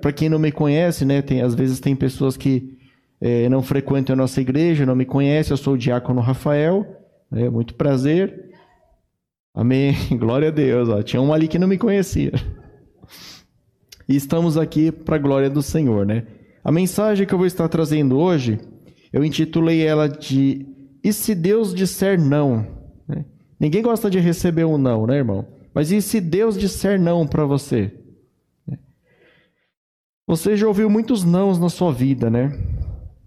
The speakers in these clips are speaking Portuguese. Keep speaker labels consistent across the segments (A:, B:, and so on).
A: para quem não me conhece, né, tem, às vezes tem pessoas que é, não frequentam a nossa igreja, não me conhecem, eu sou o diácono Rafael, é muito prazer. Amém, glória a Deus. Ó. Tinha um ali que não me conhecia. E estamos aqui para a glória do Senhor, né? A mensagem que eu vou estar trazendo hoje, eu intitulei ela de E se Deus disser não? Né? Ninguém gosta de receber um não, né, irmão? Mas e se Deus disser não para você? Você já ouviu muitos nãos na sua vida, né?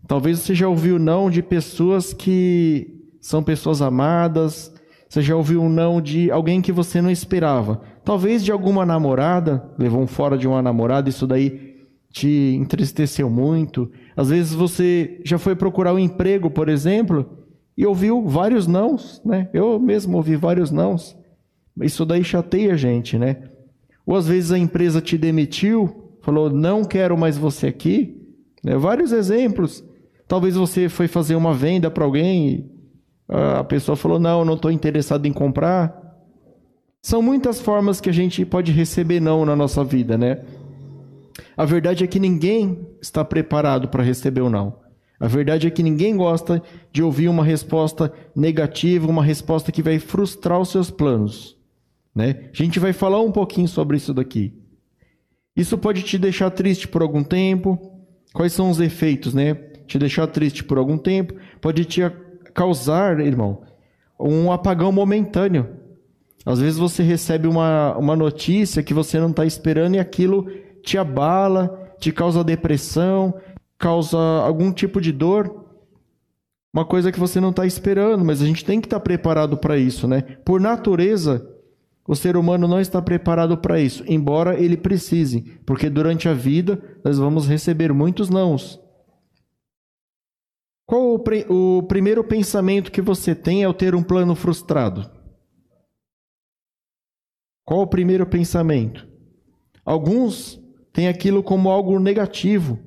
A: Talvez você já ouviu não de pessoas que são pessoas amadas, você já ouviu um não de alguém que você não esperava. Talvez de alguma namorada, levou um fora de uma namorada, isso daí te entristeceu muito. Às vezes você já foi procurar um emprego, por exemplo, e ouviu vários nãos, né? Eu mesmo ouvi vários nãos. Isso daí chateia a gente, né? Ou às vezes a empresa te demitiu, falou: não quero mais você aqui. Né? Vários exemplos. Talvez você foi fazer uma venda para alguém e a pessoa falou: não, não estou interessado em comprar. São muitas formas que a gente pode receber não na nossa vida, né? A verdade é que ninguém está preparado para receber o não. A verdade é que ninguém gosta de ouvir uma resposta negativa, uma resposta que vai frustrar os seus planos. Né? A gente vai falar um pouquinho sobre isso daqui. Isso pode te deixar triste por algum tempo. Quais são os efeitos, né? Te deixar triste por algum tempo. Pode te causar, irmão, um apagão momentâneo. Às vezes você recebe uma, uma notícia que você não está esperando e aquilo te abala, te causa depressão, causa algum tipo de dor. Uma coisa que você não está esperando, mas a gente tem que estar tá preparado para isso, né? Por natureza, o ser humano não está preparado para isso, embora ele precise, porque durante a vida nós vamos receber muitos nãos. Qual o, o primeiro pensamento que você tem ao ter um plano frustrado? Qual o primeiro pensamento? Alguns têm aquilo como algo negativo.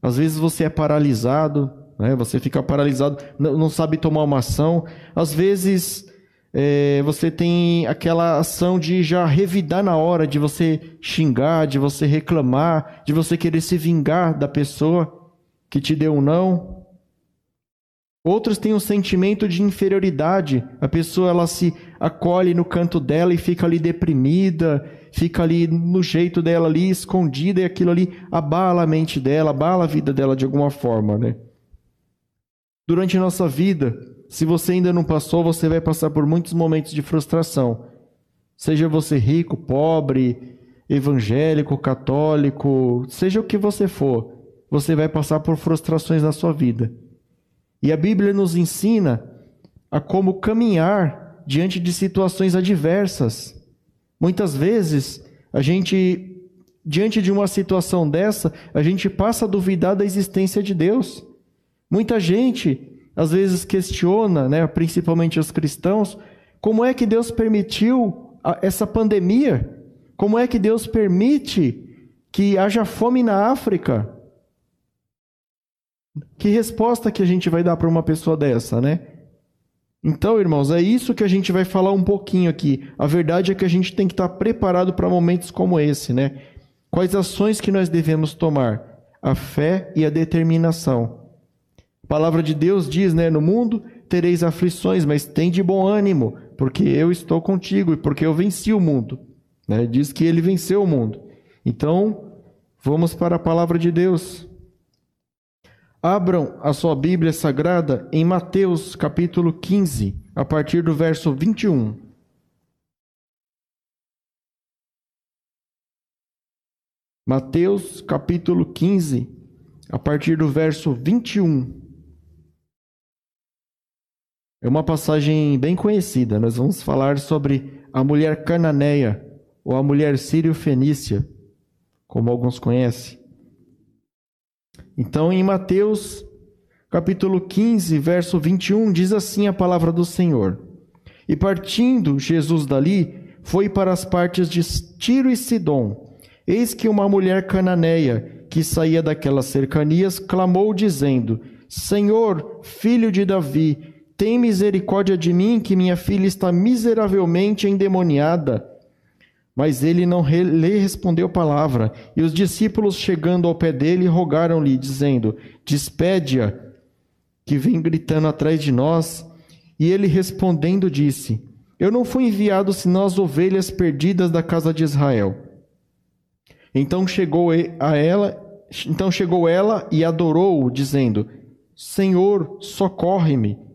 A: Às vezes você é paralisado, né? você fica paralisado, não sabe tomar uma ação. Às vezes é, você tem aquela ação de já revidar na hora, de você xingar, de você reclamar, de você querer se vingar da pessoa que te deu um não. Outros têm um sentimento de inferioridade. A pessoa ela se acolhe no canto dela e fica ali deprimida, fica ali no jeito dela ali escondida e aquilo ali abala a mente dela, abala a vida dela de alguma forma, né? Durante nossa vida, se você ainda não passou, você vai passar por muitos momentos de frustração. Seja você rico, pobre, evangélico, católico, seja o que você for, você vai passar por frustrações na sua vida. E a Bíblia nos ensina a como caminhar diante de situações adversas. Muitas vezes, a gente, diante de uma situação dessa, a gente passa a duvidar da existência de Deus. Muita gente às vezes questiona, né, principalmente os cristãos, como é que Deus permitiu essa pandemia? Como é que Deus permite que haja fome na África? Que resposta que a gente vai dar para uma pessoa dessa, né? Então, irmãos, é isso que a gente vai falar um pouquinho aqui. A verdade é que a gente tem que estar preparado para momentos como esse, né? Quais ações que nós devemos tomar? A fé e a determinação palavra de Deus diz, né, no mundo tereis aflições, mas tem de bom ânimo, porque eu estou contigo e porque eu venci o mundo. Né? Diz que ele venceu o mundo. Então, vamos para a palavra de Deus. Abram a sua Bíblia Sagrada em Mateus capítulo 15, a partir do verso 21. Mateus capítulo 15, a partir do verso 21. É uma passagem bem conhecida. Nós vamos falar sobre a mulher cananeia ou a mulher sírio-fenícia, como alguns conhecem. Então, em Mateus, capítulo 15, verso 21, diz assim a palavra do Senhor: E partindo Jesus dali, foi para as partes de Tiro e Sidom. Eis que uma mulher cananeia, que saía daquelas cercanias, clamou, dizendo: Senhor, filho de Davi, tem misericórdia de mim, que minha filha está miseravelmente endemoniada. Mas ele não lhe respondeu palavra. E os discípulos, chegando ao pé dele, rogaram-lhe, dizendo: Despede-a, que vem gritando atrás de nós. E ele respondendo disse: Eu não fui enviado senão as ovelhas perdidas da casa de Israel. Então chegou a ela, então chegou ela e adorou-o, dizendo: Senhor, socorre-me.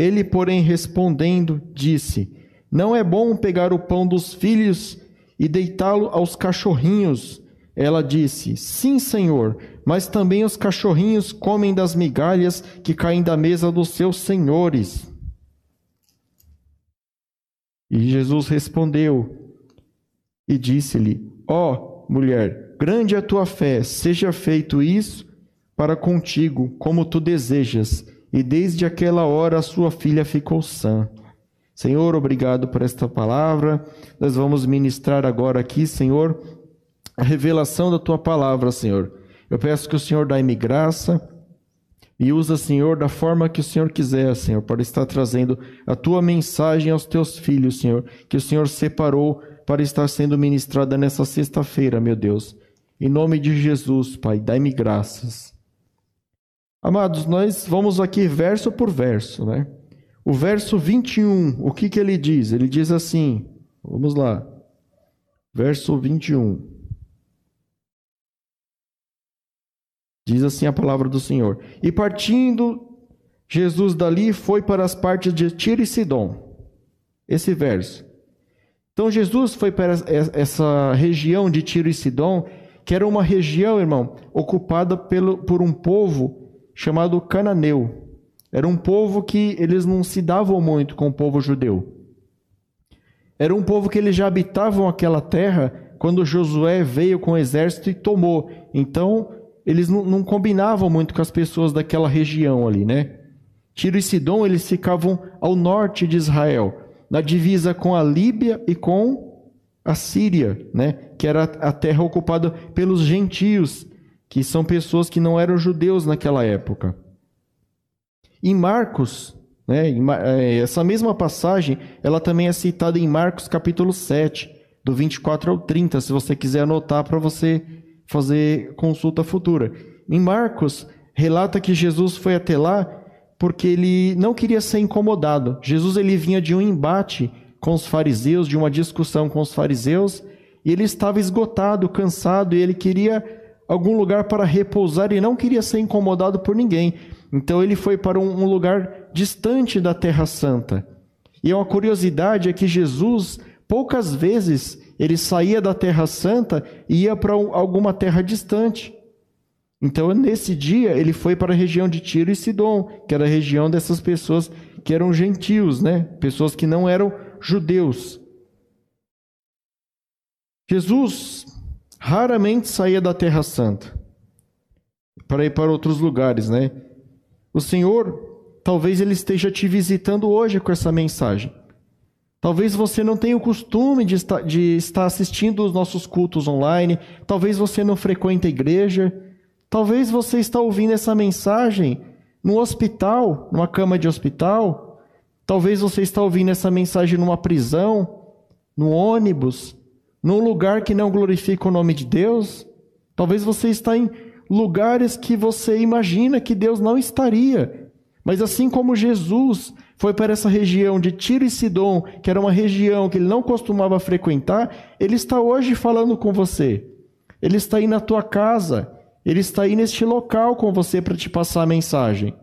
A: Ele, porém, respondendo, disse: Não é bom pegar o pão dos filhos e deitá-lo aos cachorrinhos. Ela disse: Sim, Senhor, mas também os cachorrinhos comem das migalhas que caem da mesa dos seus senhores. E Jesus respondeu e disse-lhe: Ó oh, mulher, grande é a tua fé, seja feito isso para contigo, como tu desejas. E desde aquela hora a sua filha ficou sã. Senhor, obrigado por esta palavra. Nós vamos ministrar agora aqui, Senhor, a revelação da tua palavra, Senhor. Eu peço que o Senhor dá-me graça e usa, Senhor, da forma que o Senhor quiser, Senhor, para estar trazendo a tua mensagem aos teus filhos, Senhor, que o Senhor separou para estar sendo ministrada nessa sexta-feira, meu Deus. Em nome de Jesus, Pai, dai-me graças. Amados, nós vamos aqui verso por verso, né? O verso 21, o que que ele diz? Ele diz assim, vamos lá. Verso 21. Diz assim a palavra do Senhor: E partindo Jesus dali foi para as partes de Tiro e Sidom. Esse verso. Então Jesus foi para essa região de Tiro e Sidom, que era uma região, irmão, ocupada pelo, por um povo chamado cananeu. Era um povo que eles não se davam muito com o povo judeu. Era um povo que eles já habitavam aquela terra quando Josué veio com o exército e tomou. Então, eles não, não, combinavam muito com as pessoas daquela região ali, né? Tiro e Sidom, eles ficavam ao norte de Israel, na divisa com a Líbia e com a Síria, né? Que era a terra ocupada pelos gentios, que são pessoas que não eram judeus naquela época. Em Marcos, né, é, essa mesma passagem, ela também é citada em Marcos capítulo 7, do 24 ao 30, se você quiser anotar para você fazer consulta futura. Em Marcos, relata que Jesus foi até lá porque ele não queria ser incomodado. Jesus ele vinha de um embate com os fariseus, de uma discussão com os fariseus, e ele estava esgotado, cansado, e ele queria algum lugar para repousar e não queria ser incomodado por ninguém. Então ele foi para um lugar distante da Terra Santa. E uma curiosidade é que Jesus, poucas vezes, ele saía da Terra Santa e ia para alguma terra distante. Então, nesse dia, ele foi para a região de Tiro e Sidom, que era a região dessas pessoas que eram gentios, né? Pessoas que não eram judeus. Jesus raramente saía da Terra Santa para ir para outros lugares, né? O Senhor, talvez ele esteja te visitando hoje com essa mensagem. Talvez você não tenha o costume de estar, de estar assistindo os nossos cultos online. Talvez você não frequente a igreja. Talvez você está ouvindo essa mensagem no hospital, numa cama de hospital. Talvez você está ouvindo essa mensagem numa prisão, no ônibus, num lugar que não glorifica o nome de Deus. Talvez você está em lugares que você imagina que Deus não estaria. Mas assim como Jesus foi para essa região de Tiro e Sidom, que era uma região que ele não costumava frequentar, ele está hoje falando com você. Ele está aí na tua casa, ele está aí neste local com você para te passar a mensagem.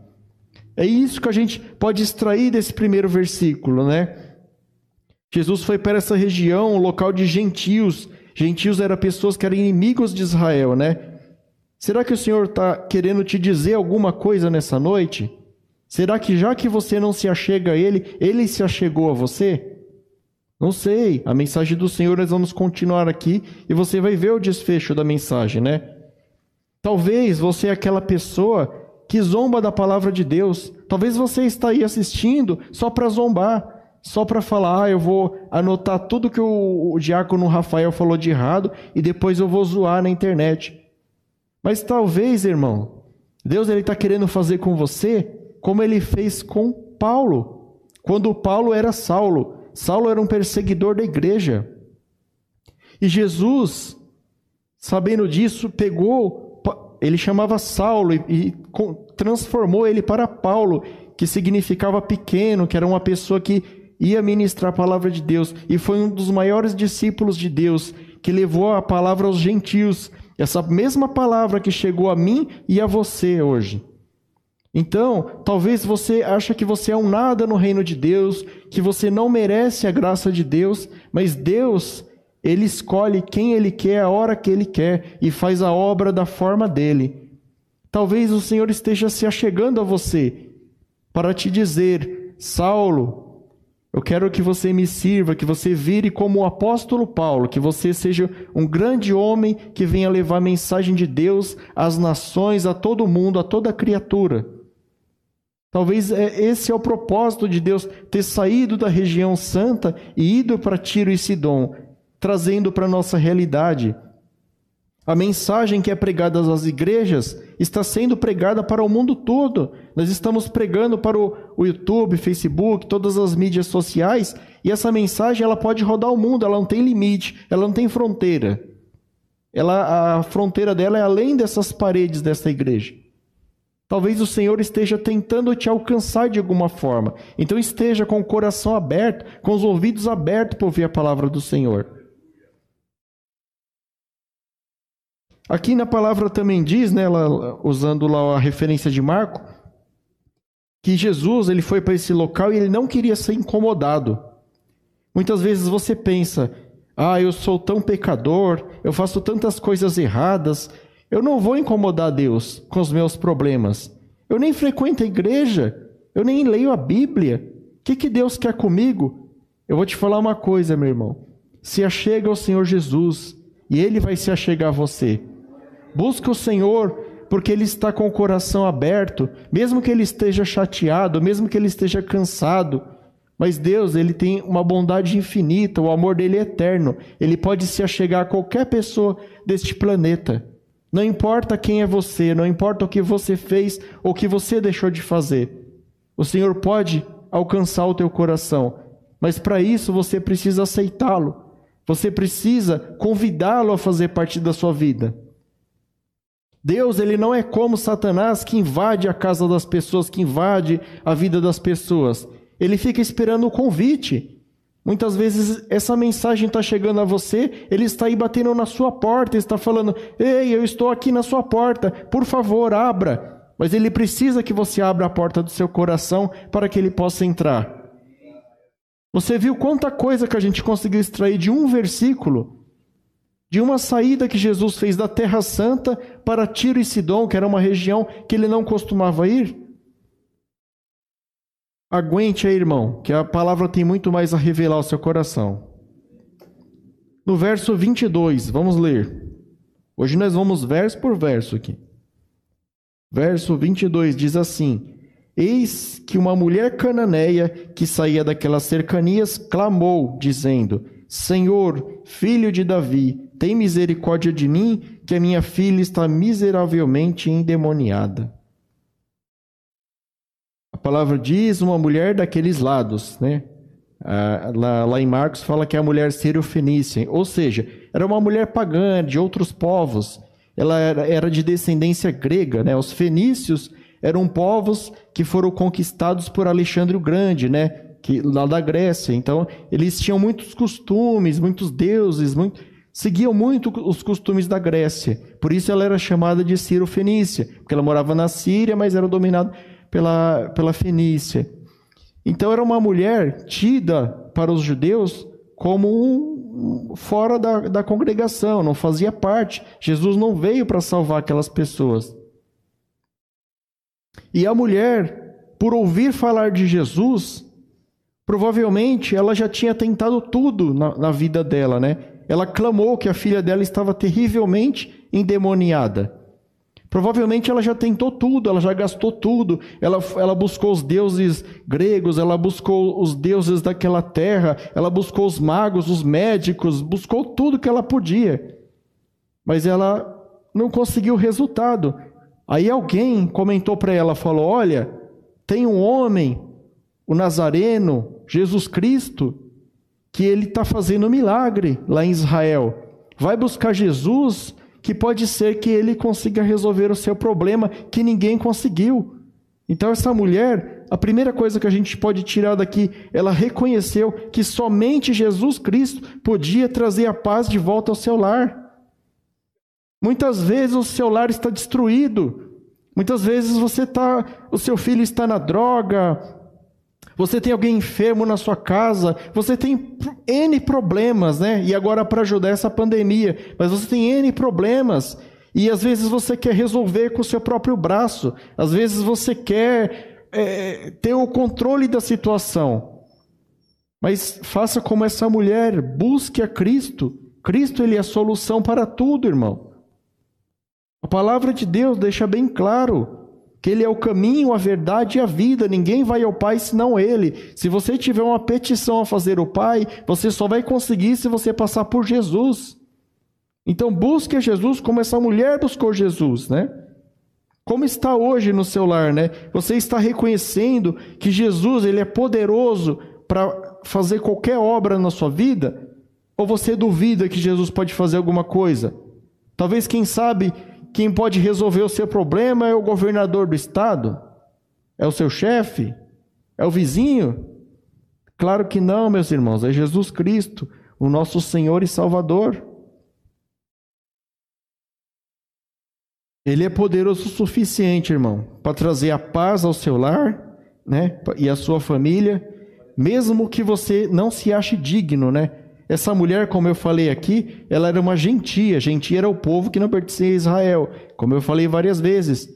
A: É isso que a gente pode extrair desse primeiro versículo, né? Jesus foi para essa região, local de gentios. Gentios eram pessoas que eram inimigos de Israel, né? Será que o Senhor está querendo te dizer alguma coisa nessa noite? Será que já que você não se achega a Ele, Ele se achegou a você? Não sei. A mensagem do Senhor, nós vamos continuar aqui e você vai ver o desfecho da mensagem, né? Talvez você é aquela pessoa que zomba da palavra de Deus. Talvez você está aí assistindo só para zombar, só para falar, ah, eu vou anotar tudo que o, o diácono Rafael falou de errado e depois eu vou zoar na internet. Mas talvez, irmão, Deus ele está querendo fazer com você como ele fez com Paulo. Quando Paulo era Saulo, Saulo era um perseguidor da igreja. E Jesus, sabendo disso, pegou, ele chamava Saulo e, e transformou ele para Paulo, que significava pequeno, que era uma pessoa que ia ministrar a palavra de Deus e foi um dos maiores discípulos de Deus, que levou a palavra aos gentios, essa mesma palavra que chegou a mim e a você hoje. Então, talvez você ache que você é um nada no reino de Deus, que você não merece a graça de Deus, mas Deus, ele escolhe quem ele quer, a hora que ele quer e faz a obra da forma dele. Talvez o Senhor esteja se achegando a você para te dizer: Saulo, eu quero que você me sirva, que você vire como o apóstolo Paulo, que você seja um grande homem que venha levar a mensagem de Deus às nações, a todo mundo, a toda criatura. Talvez é, esse é o propósito de Deus ter saído da região santa e ido para Tiro e Sidom, trazendo para a nossa realidade. A mensagem que é pregada às igrejas está sendo pregada para o mundo todo. Nós estamos pregando para o, YouTube, Facebook, todas as mídias sociais, e essa mensagem ela pode rodar o mundo, ela não tem limite, ela não tem fronteira. Ela, a fronteira dela é além dessas paredes dessa igreja. Talvez o Senhor esteja tentando te alcançar de alguma forma. Então esteja com o coração aberto, com os ouvidos abertos para ouvir a palavra do Senhor. Aqui na palavra também diz, né, usando lá a referência de Marco, que Jesus ele foi para esse local e ele não queria ser incomodado. Muitas vezes você pensa: "Ah, eu sou tão pecador, eu faço tantas coisas erradas, eu não vou incomodar Deus com os meus problemas. Eu nem frequento a igreja, eu nem leio a Bíblia. O que, que Deus quer comigo? Eu vou te falar uma coisa, meu irmão. Se achega ao Senhor Jesus e Ele vai se achegar a você. Busca o Senhor porque Ele está com o coração aberto, mesmo que Ele esteja chateado, mesmo que Ele esteja cansado. Mas Deus, Ele tem uma bondade infinita, o amor dele é eterno. Ele pode se achegar a qualquer pessoa deste planeta. Não importa quem é você, não importa o que você fez ou o que você deixou de fazer. O Senhor pode alcançar o teu coração, mas para isso você precisa aceitá-lo. Você precisa convidá-lo a fazer parte da sua vida. Deus, ele não é como Satanás que invade a casa das pessoas, que invade a vida das pessoas. Ele fica esperando o convite. Muitas vezes essa mensagem está chegando a você, ele está aí batendo na sua porta, está falando: Ei, eu estou aqui na sua porta, por favor, abra. Mas ele precisa que você abra a porta do seu coração para que ele possa entrar. Você viu quanta coisa que a gente conseguiu extrair de um versículo? De uma saída que Jesus fez da Terra Santa para Tiro e Sidom, que era uma região que ele não costumava ir? Aguente aí, irmão, que a palavra tem muito mais a revelar ao seu coração. No verso 22, vamos ler. Hoje nós vamos verso por verso aqui. Verso 22 diz assim: Eis que uma mulher cananeia que saía daquelas cercanias clamou, dizendo: Senhor, filho de Davi, tem misericórdia de mim, que a minha filha está miseravelmente endemoniada. A palavra diz uma mulher daqueles lados, né? Ah, lá, em Marcos fala que é a mulher sírio-fenícia, ou seja, era uma mulher pagã de outros povos. Ela era, era de descendência grega, né? Os fenícios eram povos que foram conquistados por Alexandre o Grande, né? Que, lá da Grécia. Então, eles tinham muitos costumes, muitos deuses, muito, seguiam muito os costumes da Grécia. Por isso ela era chamada de Ciro-Fenícia, porque ela morava na Síria, mas era dominada pela, pela Fenícia. Então era uma mulher tida para os judeus como um, fora da, da congregação, não fazia parte. Jesus não veio para salvar aquelas pessoas. E a mulher, por ouvir falar de Jesus, provavelmente ela já tinha tentado tudo na, na vida dela, né? Ela clamou que a filha dela estava terrivelmente endemoniada. Provavelmente ela já tentou tudo, ela já gastou tudo. Ela, ela buscou os deuses gregos, ela buscou os deuses daquela terra, ela buscou os magos, os médicos, buscou tudo que ela podia. Mas ela não conseguiu resultado. Aí alguém comentou para ela, falou: "Olha, tem um homem, o Nazareno, Jesus Cristo, que ele está fazendo milagre lá em Israel. Vai buscar Jesus, que pode ser que ele consiga resolver o seu problema que ninguém conseguiu. Então, essa mulher, a primeira coisa que a gente pode tirar daqui, ela reconheceu que somente Jesus Cristo podia trazer a paz de volta ao seu lar. Muitas vezes o seu lar está destruído. Muitas vezes você tá, o seu filho está na droga, você tem alguém enfermo na sua casa, você tem N problemas, né? E agora para ajudar essa pandemia, mas você tem N problemas. E às vezes você quer resolver com o seu próprio braço, às vezes você quer é, ter o controle da situação. Mas faça como essa mulher, busque a Cristo. Cristo ele é a solução para tudo, irmão. A palavra de Deus deixa bem claro que Ele é o caminho, a verdade e a vida. Ninguém vai ao Pai senão Ele. Se você tiver uma petição a fazer ao Pai, você só vai conseguir se você passar por Jesus. Então busque Jesus como essa mulher buscou Jesus, né? Como está hoje no seu lar, né? Você está reconhecendo que Jesus ele é poderoso para fazer qualquer obra na sua vida? Ou você duvida que Jesus pode fazer alguma coisa? Talvez, quem sabe, quem pode resolver o seu problema é o governador do estado? É o seu chefe? É o vizinho? Claro que não, meus irmãos, é Jesus Cristo, o nosso Senhor e Salvador. Ele é poderoso o suficiente, irmão, para trazer a paz ao seu lar, né, e à sua família, mesmo que você não se ache digno, né? Essa mulher, como eu falei aqui, ela era uma gentia. Gentia era o povo que não pertencia a Israel, como eu falei várias vezes.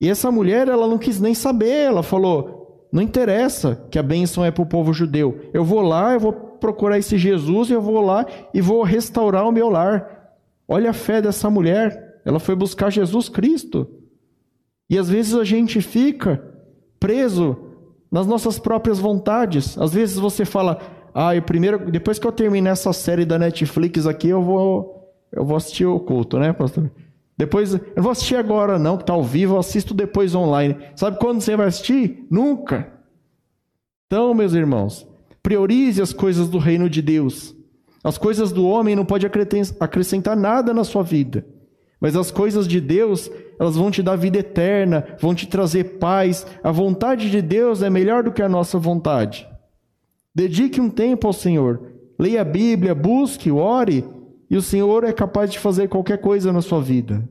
A: E essa mulher, ela não quis nem saber. Ela falou: não interessa que a bênção é para o povo judeu. Eu vou lá, eu vou procurar esse Jesus, eu vou lá e vou restaurar o meu lar. Olha a fé dessa mulher. Ela foi buscar Jesus Cristo. E às vezes a gente fica preso nas nossas próprias vontades. Às vezes você fala: ah, e primeiro, depois que eu terminar essa série da Netflix aqui, eu vou, eu vou assistir o culto, né, pastor? Depois, eu não vou assistir agora não, que está ao vivo, eu assisto depois online. Sabe quando você vai assistir? Nunca. Então, meus irmãos, priorize as coisas do reino de Deus. As coisas do homem não pode acrescentar nada na sua vida. Mas as coisas de Deus, elas vão te dar vida eterna, vão te trazer paz. A vontade de Deus é melhor do que a nossa vontade. Dedique um tempo ao Senhor. Leia a Bíblia, busque, ore, e o Senhor é capaz de fazer qualquer coisa na sua vida.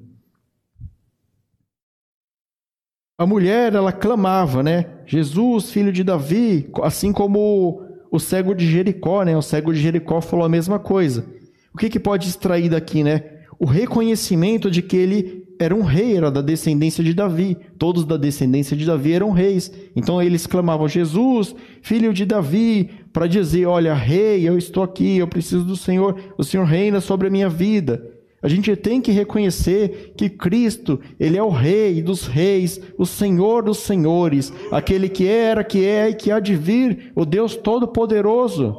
A: A mulher, ela clamava, né? Jesus, filho de Davi, assim como o cego de Jericó, né? O cego de Jericó falou a mesma coisa. O que, que pode extrair daqui, né? O reconhecimento de que ele era um rei, era da descendência de Davi. Todos da descendência de Davi eram reis. Então eles clamavam: Jesus, filho de Davi, para dizer: Olha, rei, eu estou aqui, eu preciso do Senhor, o Senhor reina sobre a minha vida. A gente tem que reconhecer que Cristo, Ele é o Rei dos Reis, o Senhor dos Senhores, aquele que era, que é e que há de vir, o Deus Todo-Poderoso.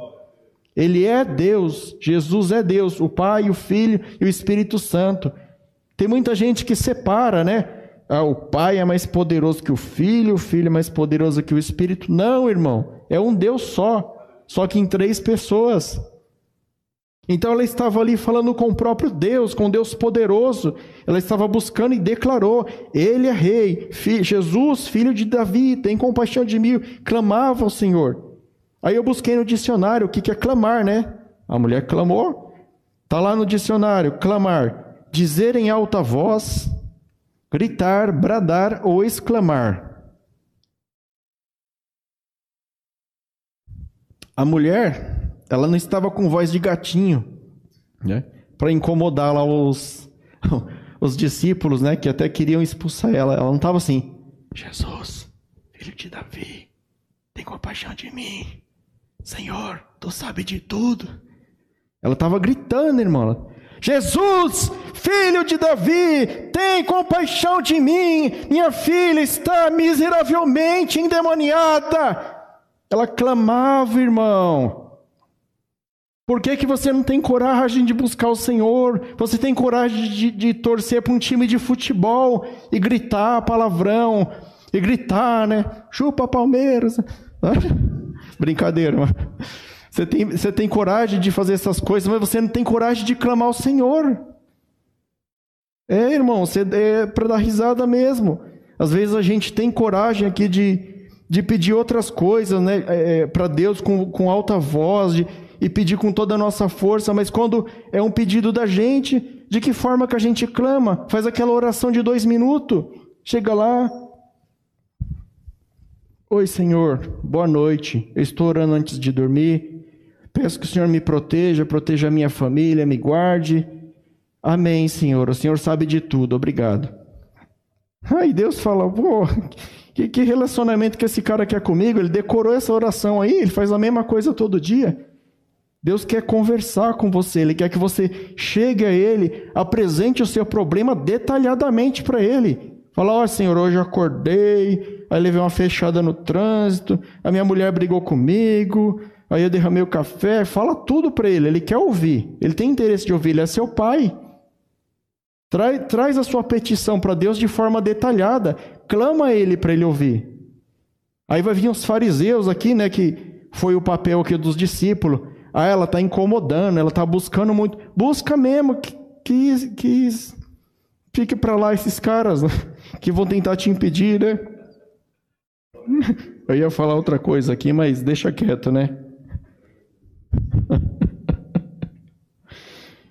A: Ele é Deus, Jesus é Deus, o Pai, o Filho e o Espírito Santo. Tem muita gente que separa, né? Ah, o pai é mais poderoso que o filho, o filho é mais poderoso que o espírito. Não, irmão. É um Deus só. Só que em três pessoas. Então ela estava ali falando com o próprio Deus, com Deus poderoso. Ela estava buscando e declarou: Ele é rei, Jesus, filho de Davi, tem compaixão de mim. Clamava ao Senhor. Aí eu busquei no dicionário o que é clamar, né? A mulher clamou. Está lá no dicionário: clamar dizer em alta voz, gritar, bradar ou exclamar. A mulher, ela não estava com voz de gatinho, né? Para incomodar lá os, os discípulos, né? Que até queriam expulsar ela. Ela não estava assim, Jesus, filho de Davi, tem compaixão de mim. Senhor, tu sabe de tudo. Ela estava gritando, irmão. Jesus, filho de Davi, tem compaixão de mim, minha filha está miseravelmente endemoniada. Ela clamava, irmão. Por que, que você não tem coragem de buscar o Senhor? Você tem coragem de, de torcer para um time de futebol e gritar palavrão, e gritar, né? Chupa Palmeiras. Brincadeira, mano. Você tem, você tem coragem de fazer essas coisas, mas você não tem coragem de clamar ao Senhor. É, irmão, você é para dar risada mesmo. Às vezes a gente tem coragem aqui de, de pedir outras coisas, né, é, é para Deus com, com alta voz de, e pedir com toda a nossa força, mas quando é um pedido da gente, de que forma que a gente clama? Faz aquela oração de dois minutos, chega lá. Oi, Senhor, boa noite. Eu estou orando antes de dormir. Peço que o Senhor me proteja, proteja a minha família, me guarde. Amém, Senhor. O Senhor sabe de tudo. Obrigado. Aí Deus fala, pô, que, que relacionamento que esse cara quer comigo? Ele decorou essa oração aí, ele faz a mesma coisa todo dia. Deus quer conversar com você, Ele quer que você chegue a Ele, apresente o seu problema detalhadamente para Ele. Fala, ó oh, Senhor, hoje eu acordei, aí levei uma fechada no trânsito, a minha mulher brigou comigo, aí eu derramei o café. Fala tudo para Ele, Ele quer ouvir, Ele tem interesse de ouvir, Ele é seu Pai. Traz, traz a sua petição para Deus de forma detalhada, clama a Ele para Ele ouvir. Aí vai vir os fariseus aqui, né, que foi o papel aqui dos discípulos. Ah, ela está incomodando, ela está buscando muito. Busca mesmo que, que, que fique para lá esses caras né? que vão tentar te impedir, né? Eu ia falar outra coisa aqui, mas deixa quieto, né?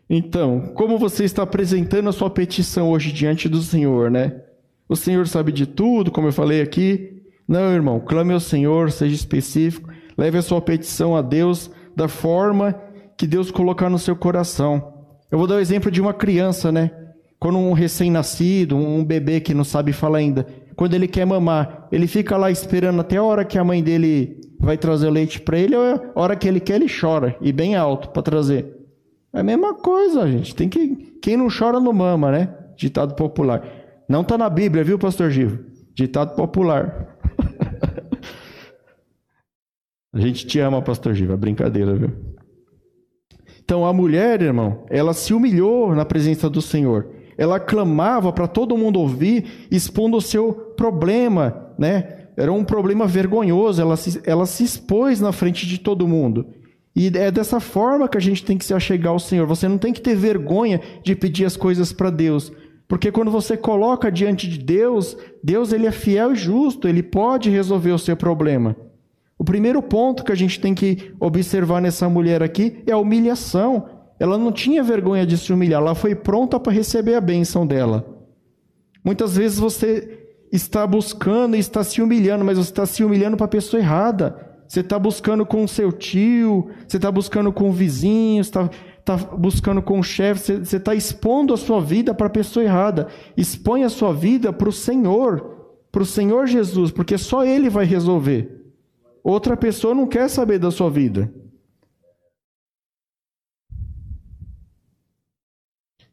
A: Então, como você está apresentando a sua petição hoje diante do Senhor, né? O Senhor sabe de tudo, como eu falei aqui. Não, irmão, clame ao Senhor, seja específico, leve a sua petição a Deus da forma que Deus colocar no seu coração. Eu vou dar o exemplo de uma criança, né? Quando um recém-nascido, um bebê que não sabe falar ainda, quando ele quer mamar, ele fica lá esperando até a hora que a mãe dele vai trazer o leite para ele, ou a hora que ele quer, ele chora, e bem alto para trazer. É a mesma coisa, gente. Tem que quem não chora não mama, né? Ditado popular. Não está na Bíblia, viu, pastor Gil? Ditado popular. A gente te ama, pastor Giva, é brincadeira, viu? Então a mulher, irmão, ela se humilhou na presença do Senhor. Ela clamava para todo mundo ouvir, expondo o seu problema, né? Era um problema vergonhoso, ela se, ela se expôs na frente de todo mundo. E é dessa forma que a gente tem que se achegar ao Senhor. Você não tem que ter vergonha de pedir as coisas para Deus. Porque quando você coloca diante de Deus, Deus ele é fiel e justo, ele pode resolver o seu problema. O primeiro ponto que a gente tem que observar nessa mulher aqui é a humilhação. Ela não tinha vergonha de se humilhar, ela foi pronta para receber a bênção dela. Muitas vezes você está buscando e está se humilhando, mas você está se humilhando para a pessoa errada. Você está buscando com o seu tio, você está buscando com o vizinho, você está, está buscando com o chefe, você está expondo a sua vida para a pessoa errada. Expõe a sua vida para o Senhor, para o Senhor Jesus, porque só Ele vai resolver. Outra pessoa não quer saber da sua vida.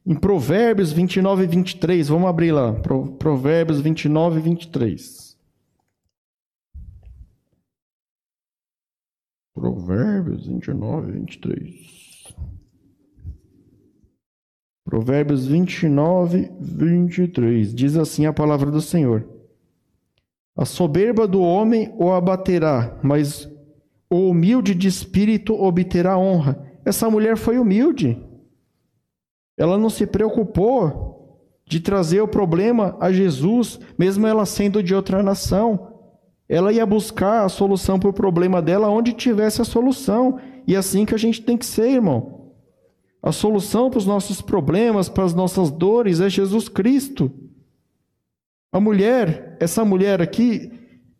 A: Em Provérbios 29 e 23, vamos abrir lá. Provérbios 29 e 23. Provérbios 29 e 23. Provérbios 29 e 23. Diz assim a palavra do Senhor. A soberba do homem o abaterá, mas o humilde de espírito obterá honra. Essa mulher foi humilde. Ela não se preocupou de trazer o problema a Jesus, mesmo ela sendo de outra nação. Ela ia buscar a solução para o problema dela onde tivesse a solução. E é assim que a gente tem que ser, irmão. A solução para os nossos problemas, para as nossas dores, é Jesus Cristo. A mulher, essa mulher aqui,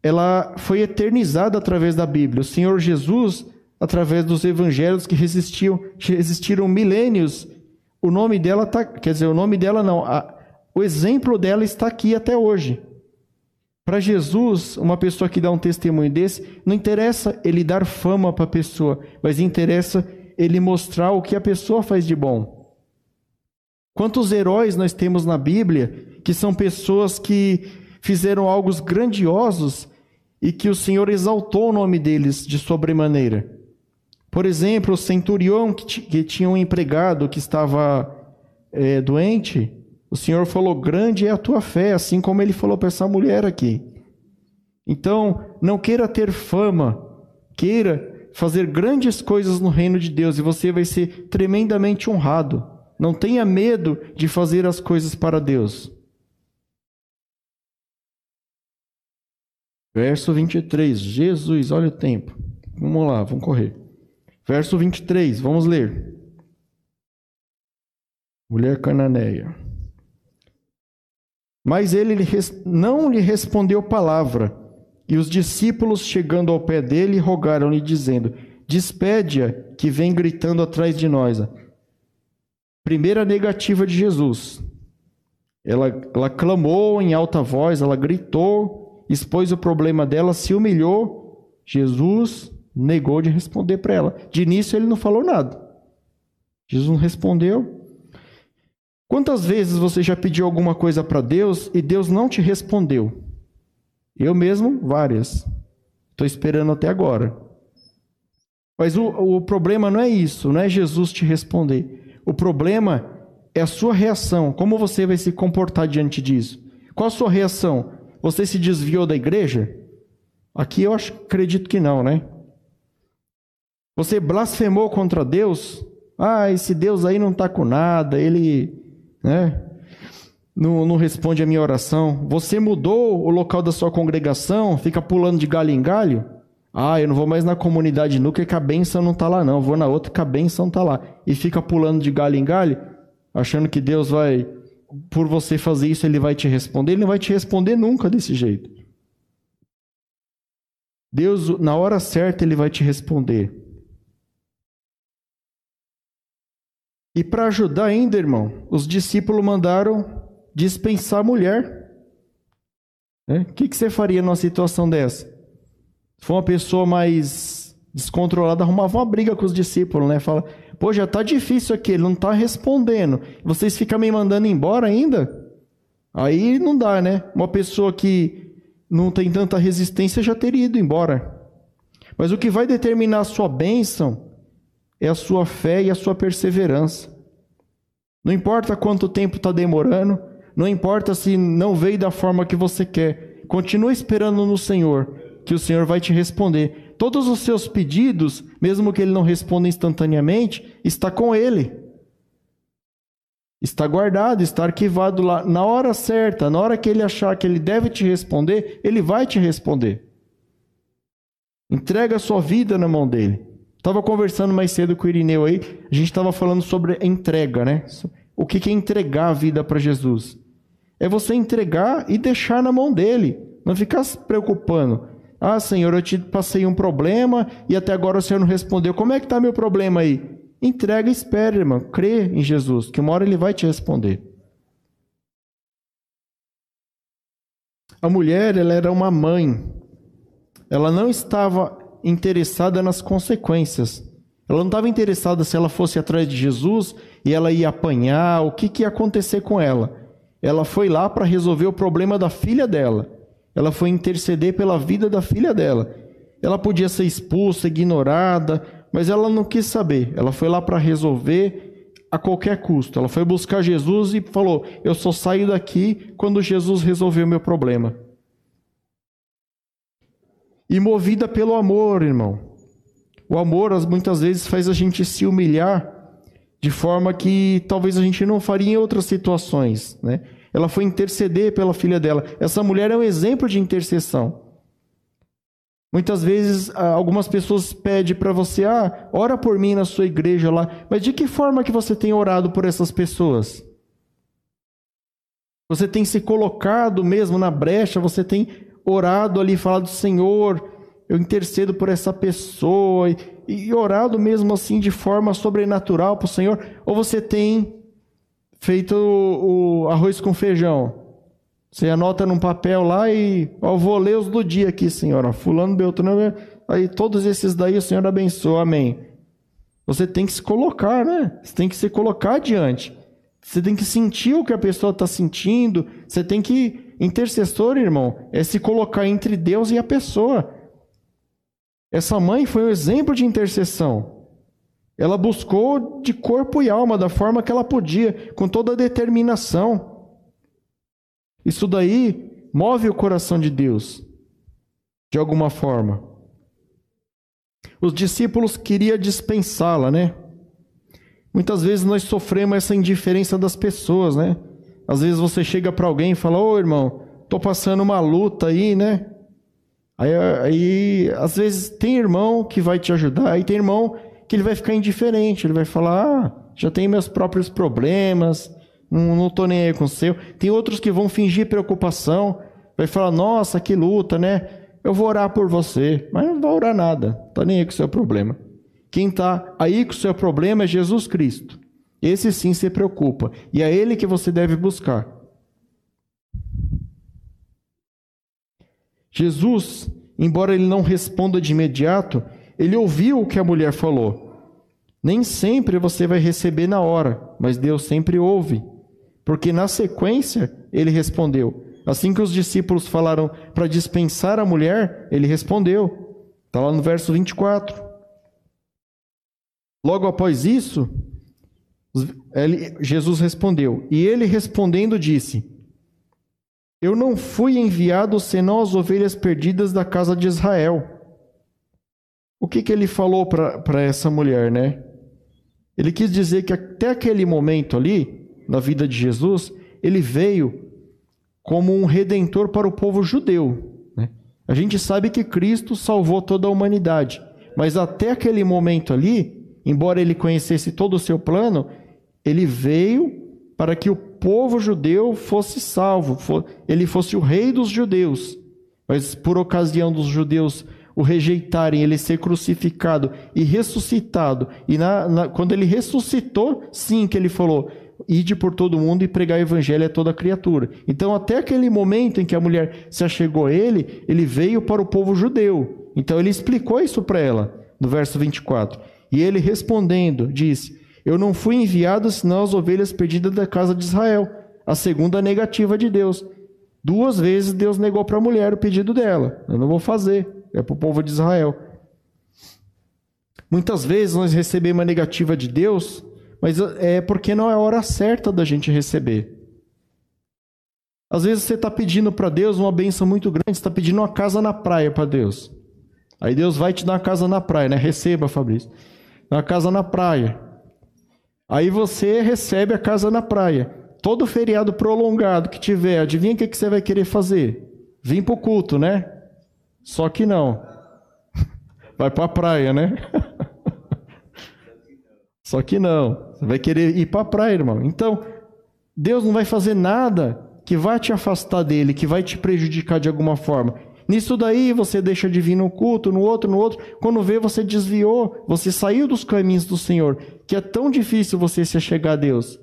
A: ela foi eternizada através da Bíblia. O Senhor Jesus, através dos evangelhos que resistiam, resistiram milênios, o nome dela tá, quer dizer, o nome dela não, a, o exemplo dela está aqui até hoje. Para Jesus, uma pessoa que dá um testemunho desse, não interessa ele dar fama para a pessoa, mas interessa ele mostrar o que a pessoa faz de bom. Quantos heróis nós temos na Bíblia que são pessoas que fizeram algo grandiosos e que o Senhor exaltou o nome deles de sobremaneira. Por exemplo, o centurião que, tinha um empregado que estava é, doente, o Senhor falou: Grande é a tua fé, assim como ele falou para essa mulher aqui. Então, não queira ter fama, queira fazer grandes coisas no reino de Deus e você vai ser tremendamente honrado. Não tenha medo de fazer as coisas para Deus. Verso 23. Jesus, olha o tempo. Vamos lá, vamos correr. Verso 23, vamos ler. Mulher cananeia. Mas ele não lhe respondeu palavra. E os discípulos, chegando ao pé dele, rogaram-lhe, dizendo: Despede-a, que vem gritando atrás de nós. Primeira negativa de Jesus. Ela, ela clamou em alta voz, ela gritou, expôs o problema dela, se humilhou. Jesus negou de responder para ela. De início ele não falou nada. Jesus não respondeu. Quantas vezes você já pediu alguma coisa para Deus e Deus não te respondeu? Eu mesmo, várias. Estou esperando até agora. Mas o, o problema não é isso, não é Jesus te responder. O problema é a sua reação. Como você vai se comportar diante disso? Qual a sua reação? Você se desviou da igreja? Aqui eu acho, acredito que não, né? Você blasfemou contra Deus? Ah, esse Deus aí não está com nada, ele né? Não, não, responde a minha oração. Você mudou o local da sua congregação, fica pulando de galho em galho? Ah, eu não vou mais na comunidade nunca que a benção não está lá, não. Vou na outra que a benção está lá. E fica pulando de galho em galho, achando que Deus vai, por você fazer isso, ele vai te responder. Ele não vai te responder nunca desse jeito. Deus, na hora certa, ele vai te responder. E para ajudar ainda, irmão, os discípulos mandaram dispensar a mulher. O né? que, que você faria numa situação dessa? Se for uma pessoa mais descontrolada, arrumava uma briga com os discípulos, né? Fala, pô, já tá difícil aqui, ele não tá respondendo. Vocês ficam me mandando embora ainda? Aí não dá, né? Uma pessoa que não tem tanta resistência já teria ido embora. Mas o que vai determinar a sua bênção é a sua fé e a sua perseverança. Não importa quanto tempo está demorando, não importa se não veio da forma que você quer, continue esperando no Senhor, que o Senhor vai te responder. Todos os seus pedidos, mesmo que Ele não responda instantaneamente, está com Ele. Está guardado, está arquivado lá. Na hora certa, na hora que Ele achar que Ele deve te responder, Ele vai te responder. Entrega a sua vida na mão dele. Estava conversando mais cedo com o Irineu aí, a gente estava falando sobre entrega, né? O que é entregar a vida para Jesus? É você entregar e deixar na mão dele, não ficar se preocupando. Ah, Senhor, eu te passei um problema e até agora o Senhor não respondeu. Como é que está meu problema aí? Entrega e espere, irmão. Crê em Jesus, que uma hora ele vai te responder. A mulher, ela era uma mãe. Ela não estava interessada nas consequências. Ela não estava interessada se ela fosse atrás de Jesus e ela ia apanhar, o que, que ia acontecer com ela. Ela foi lá para resolver o problema da filha dela. Ela foi interceder pela vida da filha dela. Ela podia ser expulsa, ignorada, mas ela não quis saber. Ela foi lá para resolver a qualquer custo. Ela foi buscar Jesus e falou: Eu só saio daqui quando Jesus resolver o meu problema e movida pelo amor, irmão. O amor muitas vezes faz a gente se humilhar de forma que talvez a gente não faria em outras situações, né? Ela foi interceder pela filha dela. Essa mulher é um exemplo de intercessão. Muitas vezes algumas pessoas pedem para você, ah, ora por mim na sua igreja lá. Mas de que forma que você tem orado por essas pessoas? Você tem se colocado mesmo na brecha, você tem orado ali, falado, Senhor, eu intercedo por essa pessoa, e, e orado mesmo assim de forma sobrenatural para o Senhor, ou você tem feito o, o, arroz com feijão? Você anota num papel lá e ó, vou ler os do dia aqui, Senhor. Fulano, Beltrano, aí todos esses daí o Senhor abençoa, amém. Você tem que se colocar, né? Você tem que se colocar diante. Você tem que sentir o que a pessoa está sentindo. Você tem que Intercessor, irmão, é se colocar entre Deus e a pessoa. Essa mãe foi um exemplo de intercessão. Ela buscou de corpo e alma, da forma que ela podia, com toda a determinação. Isso daí move o coração de Deus, de alguma forma. Os discípulos queriam dispensá-la, né? Muitas vezes nós sofremos essa indiferença das pessoas, né? Às vezes você chega para alguém e fala: Ô irmão, tô passando uma luta aí, né? Aí, aí, às vezes, tem irmão que vai te ajudar, aí tem irmão que ele vai ficar indiferente, ele vai falar: ah, já tenho meus próprios problemas, não, não tô nem aí com o seu. Tem outros que vão fingir preocupação, vai falar: nossa, que luta, né? Eu vou orar por você, mas não vai orar nada, tá nem aí com o seu problema. Quem está aí com o seu problema é Jesus Cristo. Esse sim se preocupa. E é ele que você deve buscar. Jesus, embora ele não responda de imediato, ele ouviu o que a mulher falou. Nem sempre você vai receber na hora, mas Deus sempre ouve. Porque na sequência ele respondeu. Assim que os discípulos falaram para dispensar a mulher, ele respondeu. Está lá no verso 24. Logo após isso, Jesus respondeu, e ele respondendo disse: Eu não fui enviado senão as ovelhas perdidas da casa de Israel. O que, que ele falou para essa mulher, né? Ele quis dizer que até aquele momento ali, na vida de Jesus, ele veio como um redentor para o povo judeu. Né? A gente sabe que Cristo salvou toda a humanidade, mas até aquele momento ali, embora ele conhecesse todo o seu plano, ele veio para que o povo judeu fosse salvo, ele fosse o rei dos judeus. Mas por ocasião dos judeus o rejeitarem, ele ser crucificado e ressuscitado, e na, na, quando ele ressuscitou, sim que ele falou: ide por todo mundo e pregar o evangelho a toda criatura. Então, até aquele momento em que a mulher se achegou a ele, ele veio para o povo judeu. Então, ele explicou isso para ela, no verso 24. E ele respondendo, disse: Eu não fui enviado senão as ovelhas perdidas da casa de Israel. A segunda negativa de Deus. Duas vezes Deus negou para a mulher o pedido dela. Eu não vou fazer. É para o povo de Israel. Muitas vezes nós recebemos a negativa de Deus, mas é porque não é a hora certa da gente receber. Às vezes você está pedindo para Deus uma benção muito grande, está pedindo uma casa na praia para Deus. Aí Deus vai te dar uma casa na praia, né? Receba, Fabrício na casa na praia. Aí você recebe a casa na praia. Todo feriado prolongado que tiver, adivinha o que, você vai querer fazer? Vim para o culto, né? Só que não. Vai para a praia, né? Só que não. Você vai querer ir para a praia, irmão. Então, Deus não vai fazer nada que vai te afastar dele, que vai te prejudicar de alguma forma. Nisso daí você deixa de vir no culto, no outro, no outro. Quando vê, você desviou, você saiu dos caminhos do Senhor, que é tão difícil você se achegar a Deus.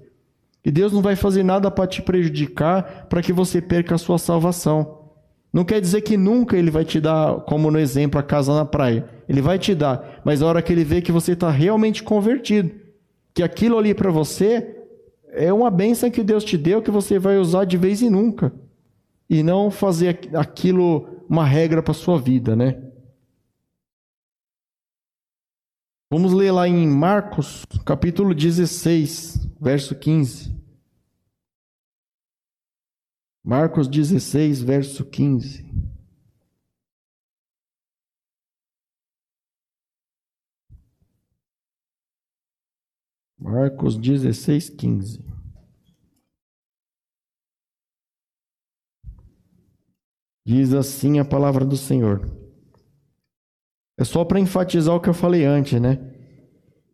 A: E Deus não vai fazer nada para te prejudicar, para que você perca a sua salvação. Não quer dizer que nunca Ele vai te dar, como no exemplo, a casa na praia. Ele vai te dar, mas a hora que Ele vê que você está realmente convertido, que aquilo ali para você é uma bênção que Deus te deu, que você vai usar de vez em nunca. E não fazer aquilo uma regra para a sua vida, né? Vamos ler lá em Marcos, capítulo 16, verso 15. Marcos 16, verso 15. Marcos 16, 15. Diz assim a palavra do Senhor. É só para enfatizar o que eu falei antes, né?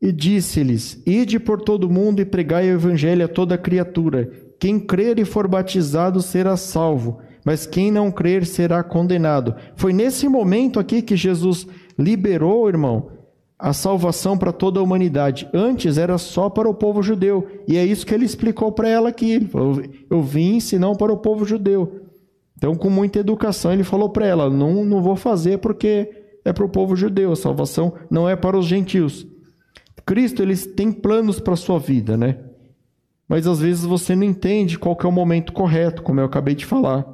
A: E disse-lhes: Ide por todo mundo e pregai o evangelho a toda criatura. Quem crer e for batizado será salvo, mas quem não crer será condenado. Foi nesse momento aqui que Jesus liberou, irmão, a salvação para toda a humanidade. Antes era só para o povo judeu. E é isso que ele explicou para ela aqui. Ele falou, eu vim senão para o povo judeu. Então, com muita educação, ele falou para ela: não, não vou fazer porque é para o povo judeu, a salvação não é para os gentios. Cristo ele tem planos para a sua vida, né? Mas às vezes você não entende qual é o momento correto, como eu acabei de falar.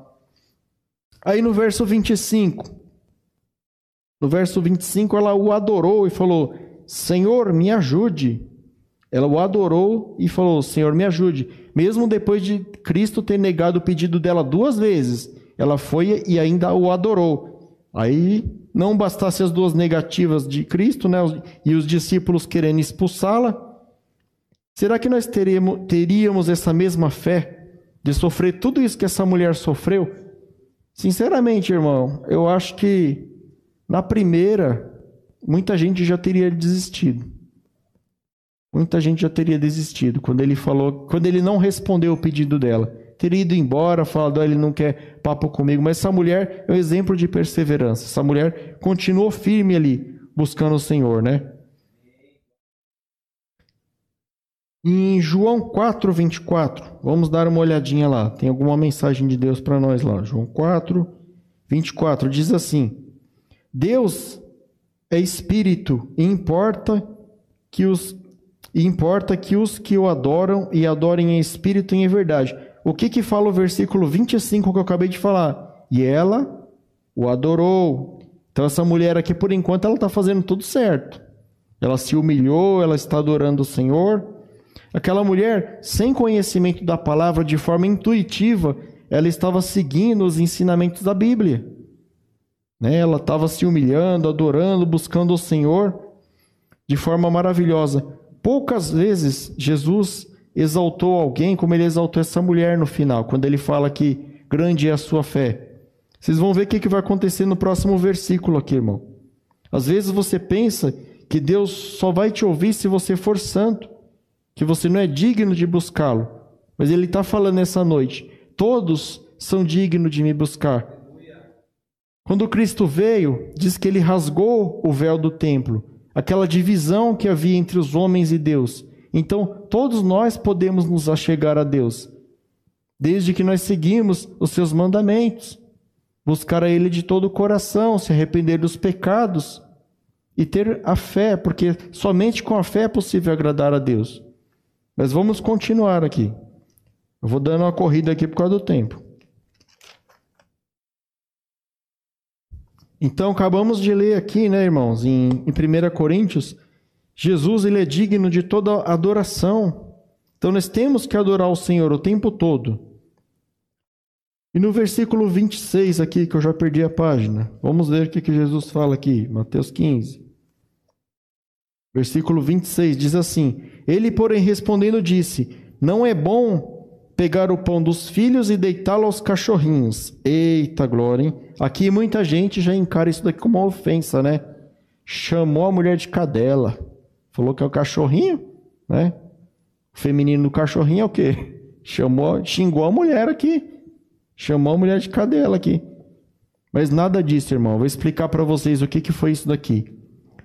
A: Aí no verso 25, no verso 25 ela o adorou e falou: Senhor, me ajude. Ela o adorou e falou: Senhor, me ajude. Mesmo depois de Cristo ter negado o pedido dela duas vezes, ela foi e ainda o adorou. Aí não bastasse as duas negativas de Cristo, né, e os discípulos querendo expulsá-la, será que nós teríamos, teríamos essa mesma fé de sofrer tudo isso que essa mulher sofreu? Sinceramente, irmão, eu acho que na primeira muita gente já teria desistido. Muita gente já teria desistido quando ele falou, quando ele não respondeu o pedido dela. Teria ido embora, falado, ah, ele não quer papo comigo. Mas essa mulher é um exemplo de perseverança. Essa mulher continuou firme ali, buscando o Senhor, né? Em João 4, 24, vamos dar uma olhadinha lá. Tem alguma mensagem de Deus para nós lá. João 4, 24 diz assim: Deus é espírito e importa que os e importa que os que o adoram e adorem em espírito e em verdade. O que que fala o versículo 25 que eu acabei de falar? E ela o adorou. Então essa mulher aqui por enquanto ela está fazendo tudo certo. Ela se humilhou, ela está adorando o Senhor. Aquela mulher sem conhecimento da palavra de forma intuitiva, ela estava seguindo os ensinamentos da Bíblia. Né? Ela estava se humilhando, adorando, buscando o Senhor de forma maravilhosa. Poucas vezes Jesus exaltou alguém como ele exaltou essa mulher no final, quando ele fala que grande é a sua fé. Vocês vão ver o que vai acontecer no próximo versículo aqui, irmão. Às vezes você pensa que Deus só vai te ouvir se você for santo, que você não é digno de buscá-lo. Mas ele está falando essa noite: todos são dignos de me buscar. Quando Cristo veio, diz que ele rasgou o véu do templo, aquela divisão que havia entre os homens e Deus. Então, todos nós podemos nos achegar a Deus, desde que nós seguimos os seus mandamentos, buscar a Ele de todo o coração, se arrepender dos pecados e ter a fé, porque somente com a fé é possível agradar a Deus. Mas vamos continuar aqui. Eu vou dando uma corrida aqui por causa do tempo. Então, acabamos de ler aqui, né, irmãos, em, em 1 Coríntios, Jesus ele é digno de toda adoração. Então, nós temos que adorar o Senhor o tempo todo. E no versículo 26 aqui, que eu já perdi a página, vamos ver o que, que Jesus fala aqui, Mateus 15. Versículo 26 diz assim: Ele, porém, respondendo, disse: Não é bom pegar o pão dos filhos e deitá-lo aos cachorrinhos. Eita glória, hein? Aqui muita gente já encara isso daqui como uma ofensa, né? Chamou a mulher de cadela. Falou que é o cachorrinho, né? O feminino do cachorrinho é o quê? Chamou, xingou a mulher aqui. Chamou a mulher de cadela aqui. Mas nada disso, irmão. Vou explicar para vocês o que, que foi isso daqui.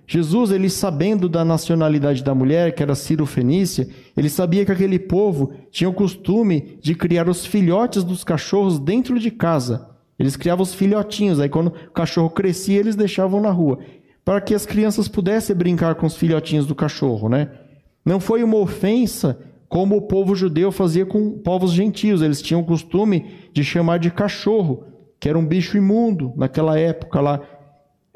A: Jesus, ele sabendo da nacionalidade da mulher, que era Ciro Fenícia, ele sabia que aquele povo tinha o costume de criar os filhotes dos cachorros dentro de casa. Eles criavam os filhotinhos, aí quando o cachorro crescia, eles deixavam na rua, para que as crianças pudessem brincar com os filhotinhos do cachorro, né? Não foi uma ofensa como o povo judeu fazia com povos gentios. Eles tinham o costume de chamar de cachorro, que era um bicho imundo naquela época lá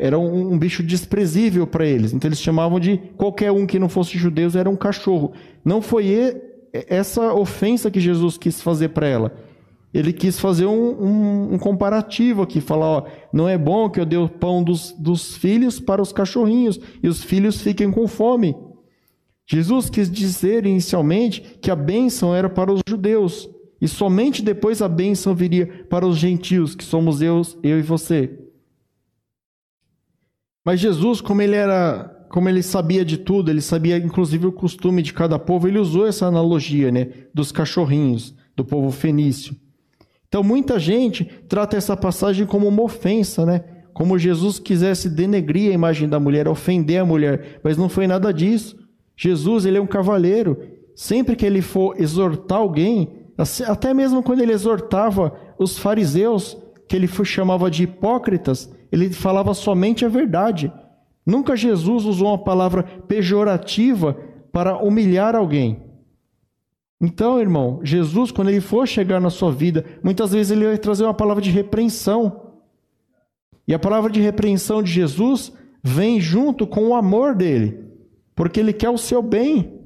A: era um, um bicho desprezível para eles. Então eles chamavam de qualquer um que não fosse judeu era um cachorro. Não foi essa ofensa que Jesus quis fazer para ela. Ele quis fazer um, um, um, comparativo aqui, falar: ó, não é bom que eu dê o pão dos, dos filhos para os cachorrinhos e os filhos fiquem com fome. Jesus quis dizer inicialmente que a bênção era para os judeus e somente depois a bênção viria para os gentios, que somos eu, eu e você. Mas Jesus, como ele era, como ele sabia de tudo, ele sabia inclusive o costume de cada povo, ele usou essa analogia, né, dos cachorrinhos do povo fenício. Então muita gente trata essa passagem como uma ofensa, né? Como Jesus quisesse denegrir a imagem da mulher, ofender a mulher, mas não foi nada disso. Jesus, ele é um cavaleiro. Sempre que ele for exortar alguém, até mesmo quando ele exortava os fariseus, que ele chamava de hipócritas, ele falava somente a verdade. Nunca Jesus usou uma palavra pejorativa para humilhar alguém. Então, irmão, Jesus, quando ele for chegar na sua vida, muitas vezes ele vai trazer uma palavra de repreensão. E a palavra de repreensão de Jesus vem junto com o amor dele, porque ele quer o seu bem.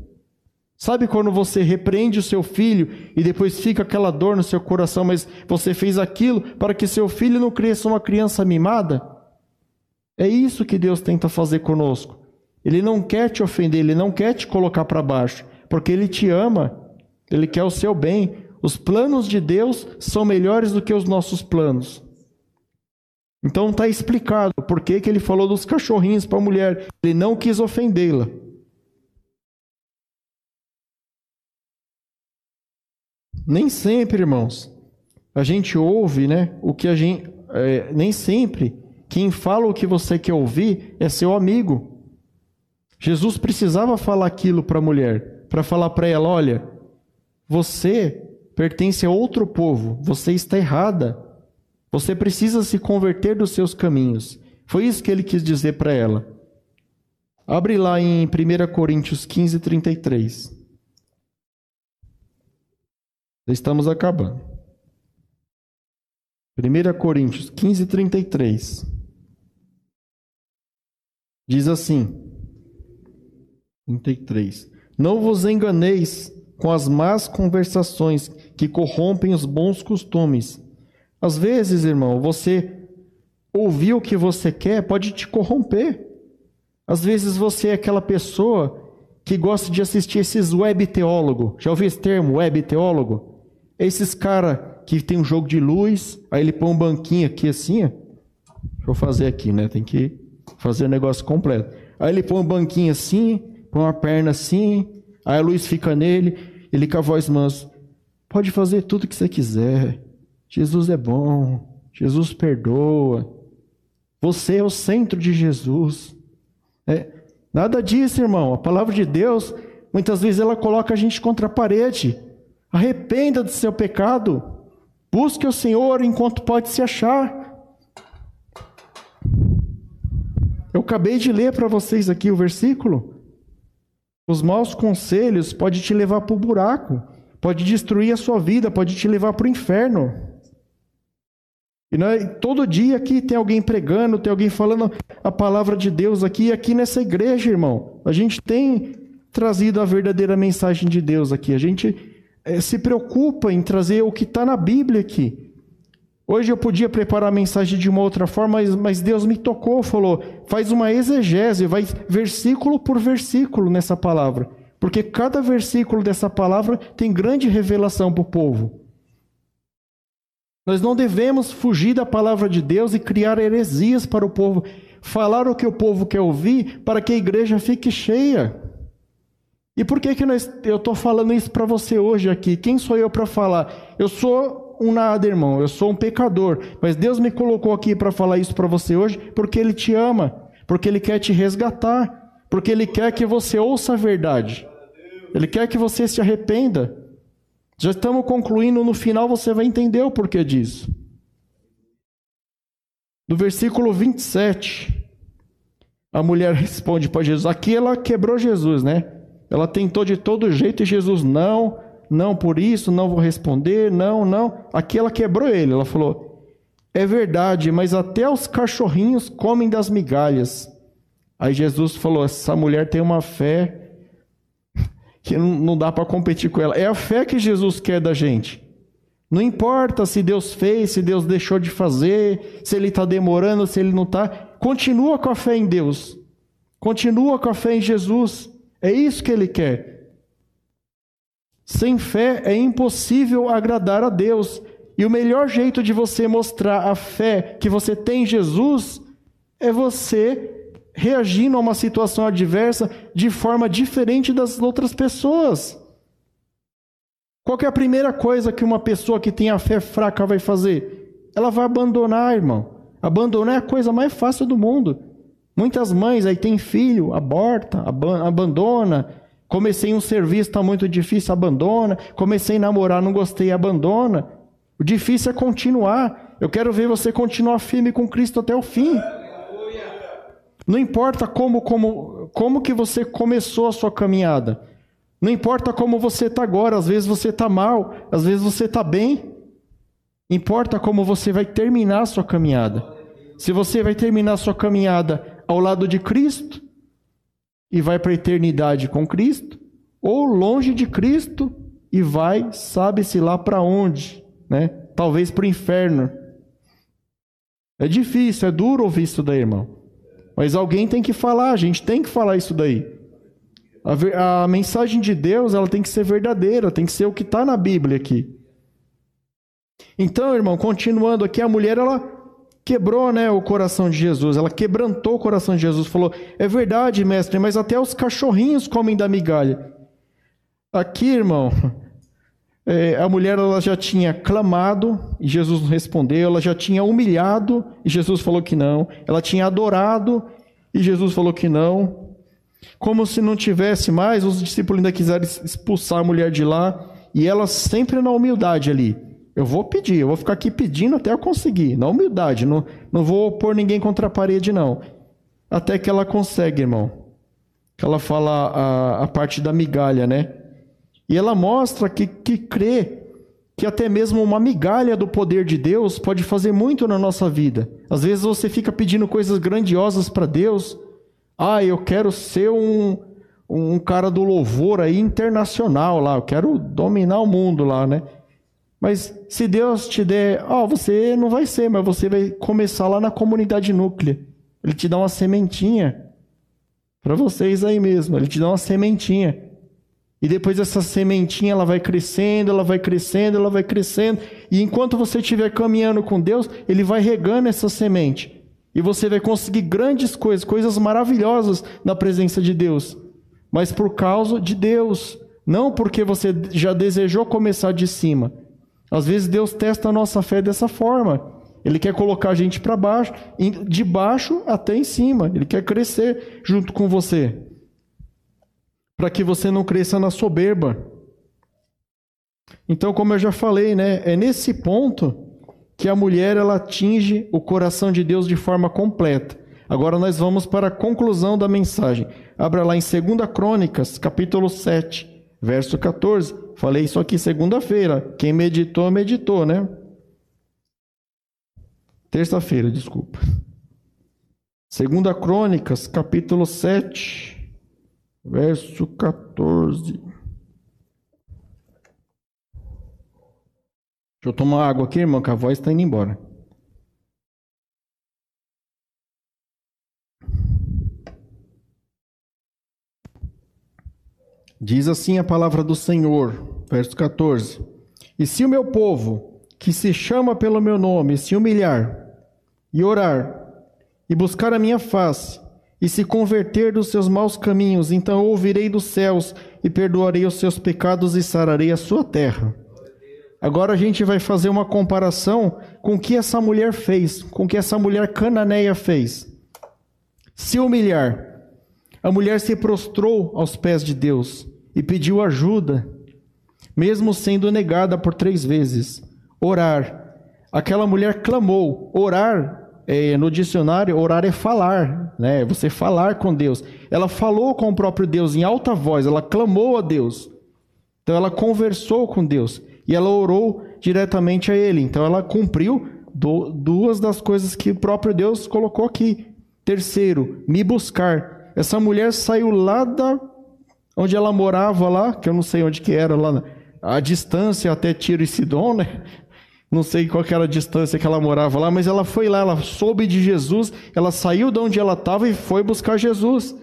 A: Sabe quando você repreende o seu filho e depois fica aquela dor no seu coração, mas você fez aquilo para que seu filho não cresça uma criança mimada? É isso que Deus tenta fazer conosco. Ele não quer te ofender, ele não quer te colocar para baixo, porque ele te ama, ele quer o seu bem. Os planos de Deus são melhores do que os nossos planos. Então está explicado por que, que ele falou dos cachorrinhos para a mulher. Ele não quis ofendê-la. Nem sempre, irmãos, a gente ouve, né? O que a gente. É, nem sempre quem fala o que você quer ouvir é seu amigo. Jesus precisava falar aquilo para a mulher, para falar para ela: olha, você pertence a outro povo, você está errada. Você precisa se converter dos seus caminhos. Foi isso que ele quis dizer para ela. Abre lá em 1 Coríntios 15, 33. Estamos acabando. 1 Coríntios 15, 33. Diz assim: 33. Não vos enganeis com as más conversações que corrompem os bons costumes. Às vezes, irmão, você ouvir o que você quer pode te corromper. Às vezes você é aquela pessoa que gosta de assistir esses web teólogo. Já ouviu esse termo, web teólogo? Esses cara que tem um jogo de luz, aí ele põe um banquinho aqui assim, ó. Deixa eu fazer aqui, né? Tem que fazer o negócio completo. Aí ele põe um banquinho assim, põe uma perna assim, aí a luz fica nele, ele com a voz mansa. Pode fazer tudo que você quiser. Jesus é bom. Jesus perdoa. Você é o centro de Jesus. É, nada disso, irmão. A palavra de Deus, muitas vezes ela coloca a gente contra a parede. Arrependa do seu pecado. Busque o Senhor enquanto pode se achar. Eu acabei de ler para vocês aqui o versículo. Os maus conselhos podem te levar para o buraco, pode destruir a sua vida, pode te levar para o inferno. E é, todo dia aqui tem alguém pregando, tem alguém falando a palavra de Deus aqui, aqui nessa igreja, irmão. A gente tem trazido a verdadeira mensagem de Deus aqui. A gente se preocupa em trazer o que está na Bíblia aqui. Hoje eu podia preparar a mensagem de uma outra forma, mas, mas Deus me tocou, falou: faz uma exegese, vai versículo por versículo nessa palavra. Porque cada versículo dessa palavra tem grande revelação para o povo. Nós não devemos fugir da palavra de Deus e criar heresias para o povo, falar o que o povo quer ouvir para que a igreja fique cheia. E por que, que nós, eu estou falando isso para você hoje aqui? Quem sou eu para falar? Eu sou um nada, irmão. Eu sou um pecador. Mas Deus me colocou aqui para falar isso para você hoje porque Ele te ama, porque Ele quer te resgatar, porque Ele quer que você ouça a verdade. Ele quer que você se arrependa. Já estamos concluindo, no final você vai entender o porquê disso. No versículo 27, a mulher responde para Jesus. Aqui ela quebrou Jesus, né? Ela tentou de todo jeito e Jesus não não por isso, não vou responder, não, não. Aqui ela quebrou ele, ela falou: É verdade, mas até os cachorrinhos comem das migalhas. Aí Jesus falou: Essa mulher tem uma fé que não dá para competir com ela. É a fé que Jesus quer da gente. Não importa se Deus fez, se Deus deixou de fazer, se Ele está demorando, se Ele não está. Continua com a fé em Deus. Continua com a fé em Jesus. É isso que Ele quer. Sem fé é impossível agradar a Deus. E o melhor jeito de você mostrar a fé que você tem em Jesus é você reagindo a uma situação adversa de forma diferente das outras pessoas. Qual é a primeira coisa que uma pessoa que tem a fé fraca vai fazer? Ela vai abandonar, irmão. Abandonar é a coisa mais fácil do mundo. Muitas mães aí têm filho, aborta, abandona, Comecei um serviço, está muito difícil, abandona. Comecei a namorar, não gostei, abandona. O difícil é continuar. Eu quero ver você continuar firme com Cristo até o fim. Não importa como, como, como que você começou a sua caminhada. Não importa como você está agora. Às vezes você está mal, às vezes você está bem. Importa como você vai terminar a sua caminhada. Se você vai terminar a sua caminhada ao lado de Cristo, e vai para a eternidade com Cristo, ou longe de Cristo e vai, sabe-se lá para onde, né? Talvez para o inferno. É difícil, é duro ouvir isso daí, irmão. Mas alguém tem que falar, a gente tem que falar isso daí. A, a mensagem de Deus ela tem que ser verdadeira, tem que ser o que está na Bíblia aqui. Então, irmão, continuando aqui, a mulher ela quebrou né, o coração de Jesus, ela quebrantou o coração de Jesus, falou: É verdade, mestre, mas até os cachorrinhos comem da migalha. Aqui, irmão, é, a mulher ela já tinha clamado e Jesus não respondeu, ela já tinha humilhado e Jesus falou que não, ela tinha adorado e Jesus falou que não. Como se não tivesse mais, os discípulos ainda quiseram expulsar a mulher de lá e ela sempre na humildade ali. Eu vou pedir, eu vou ficar aqui pedindo até eu conseguir, na humildade, não, não vou pôr ninguém contra a parede, não. Até que ela consegue, irmão. Que ela fala a, a parte da migalha, né? E ela mostra que, que crê que até mesmo uma migalha do poder de Deus pode fazer muito na nossa vida. Às vezes você fica pedindo coisas grandiosas para Deus. Ah, eu quero ser um, um cara do louvor aí internacional lá, eu quero dominar o mundo lá, né? Mas se Deus te der, ó, oh, você não vai ser, mas você vai começar lá na comunidade núclea. Ele te dá uma sementinha para vocês aí mesmo, ele te dá uma sementinha. E depois essa sementinha ela vai crescendo, ela vai crescendo, ela vai crescendo. E enquanto você estiver caminhando com Deus, Ele vai regando essa semente. E você vai conseguir grandes coisas, coisas maravilhosas na presença de Deus. Mas por causa de Deus. Não porque você já desejou começar de cima. Às vezes Deus testa a nossa fé dessa forma. Ele quer colocar a gente para baixo, de baixo até em cima. Ele quer crescer junto com você para que você não cresça na soberba. Então, como eu já falei, né, é nesse ponto que a mulher ela atinge o coração de Deus de forma completa. Agora nós vamos para a conclusão da mensagem. Abra lá em 2 Crônicas, capítulo 7, verso 14. Falei isso aqui segunda-feira. Quem meditou, meditou, né? Terça-feira, desculpa. 2 Crônicas, capítulo 7, verso 14. Deixa eu tomar água aqui, irmão, que a voz está indo embora. Diz assim a palavra do Senhor, verso 14: E se o meu povo, que se chama pelo meu nome, se humilhar e orar e buscar a minha face, e se converter dos seus maus caminhos, então ouvirei dos céus e perdoarei os seus pecados e sararei a sua terra. Agora a gente vai fazer uma comparação com o que essa mulher fez, com o que essa mulher cananeia fez. Se humilhar. A mulher se prostrou aos pés de Deus e pediu ajuda, mesmo sendo negada por três vezes. Orar. Aquela mulher clamou. Orar é, no dicionário, orar é falar, né? Você falar com Deus. Ela falou com o próprio Deus em alta voz, ela clamou a Deus. Então ela conversou com Deus e ela orou diretamente a Ele. Então ela cumpriu do, duas das coisas que o próprio Deus colocou aqui. Terceiro, me buscar. Essa mulher saiu lá da onde ela morava lá, que eu não sei onde que era lá, a distância até Tiro e Sidon, né? não sei qual era a distância que ela morava lá, mas ela foi lá, ela soube de Jesus, ela saiu de onde ela estava e foi buscar Jesus.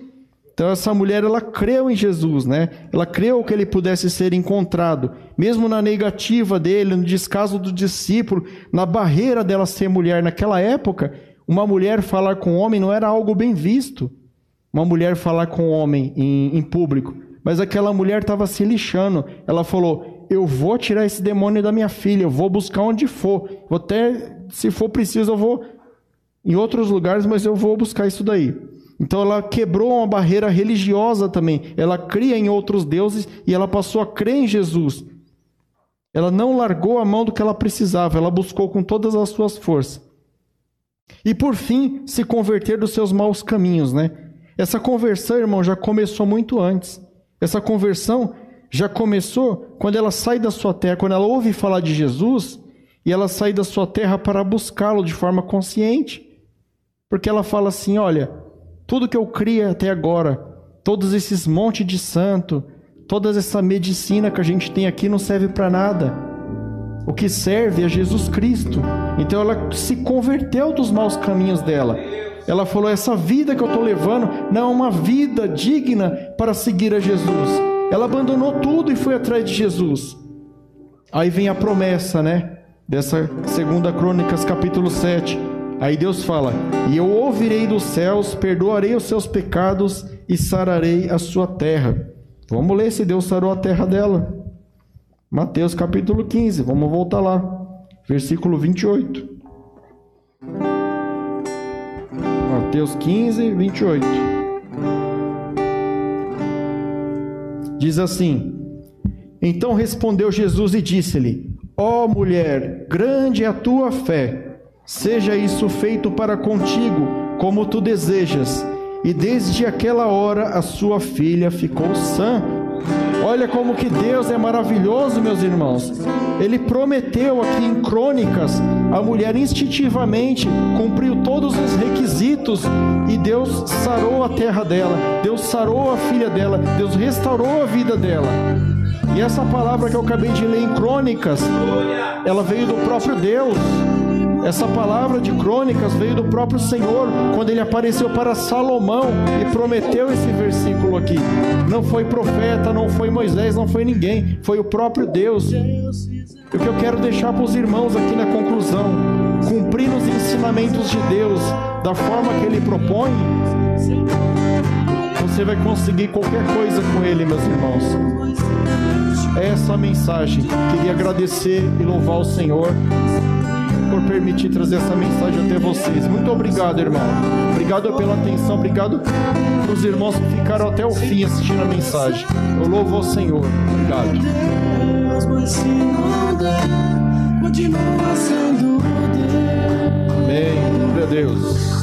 A: Então essa mulher ela creu em Jesus, né? Ela creu que ele pudesse ser encontrado, mesmo na negativa dele, no descaso do discípulo, na barreira dela ser mulher naquela época, uma mulher falar com um homem não era algo bem visto. Uma mulher falar com um homem em, em público, mas aquela mulher estava se lixando. Ela falou: eu vou tirar esse demônio da minha filha, eu vou buscar onde for. Vou até, se for preciso, eu vou em outros lugares, mas eu vou buscar isso daí. Então ela quebrou uma barreira religiosa também. Ela cria em outros deuses e ela passou a crer em Jesus. Ela não largou a mão do que ela precisava, ela buscou com todas as suas forças. E por fim, se converter dos seus maus caminhos, né? Essa conversão, irmão, já começou muito antes. Essa conversão já começou quando ela sai da sua terra, quando ela ouve falar de Jesus e ela sai da sua terra para buscá-lo de forma consciente. Porque ela fala assim: olha, tudo que eu criei até agora, todos esses montes de santo, toda essa medicina que a gente tem aqui não serve para nada. O que serve é Jesus Cristo. Então ela se converteu dos maus caminhos dela. Ela falou: essa vida que eu estou levando não é uma vida digna para seguir a Jesus. Ela abandonou tudo e foi atrás de Jesus. Aí vem a promessa, né? Dessa segunda Crônicas, capítulo 7. Aí Deus fala: E eu ouvirei dos céus, perdoarei os seus pecados e sararei a sua terra. Vamos ler se Deus sarou a terra dela. Mateus capítulo 15, vamos voltar lá. Versículo 28. Mateus 15, 28. Diz assim: Então respondeu Jesus e disse-lhe: Ó oh, mulher, grande é a tua fé, seja isso feito para contigo, como tu desejas. E desde aquela hora a sua filha ficou sã. Olha como que Deus é maravilhoso, meus irmãos. Ele prometeu aqui em Crônicas, a mulher instintivamente cumpriu todos os requisitos e Deus sarou a terra dela, Deus sarou a filha dela, Deus restaurou a vida dela. E essa palavra que eu acabei de ler em Crônicas, ela veio do próprio Deus. Essa palavra de crônicas veio do próprio Senhor, quando ele apareceu para Salomão e prometeu esse versículo aqui. Não foi profeta, não foi Moisés, não foi ninguém, foi o próprio Deus. O que eu quero deixar para os irmãos aqui na conclusão: cumprir os ensinamentos de Deus da forma que ele propõe, você vai conseguir qualquer coisa com ele, meus irmãos. Essa é a mensagem. Queria agradecer e louvar o Senhor por permitir trazer essa mensagem até vocês. Muito obrigado, irmão. Obrigado pela atenção, obrigado os irmãos que ficaram até o fim assistindo a mensagem. Eu louvo ao Senhor. Obrigado. Amém. Glória a Deus.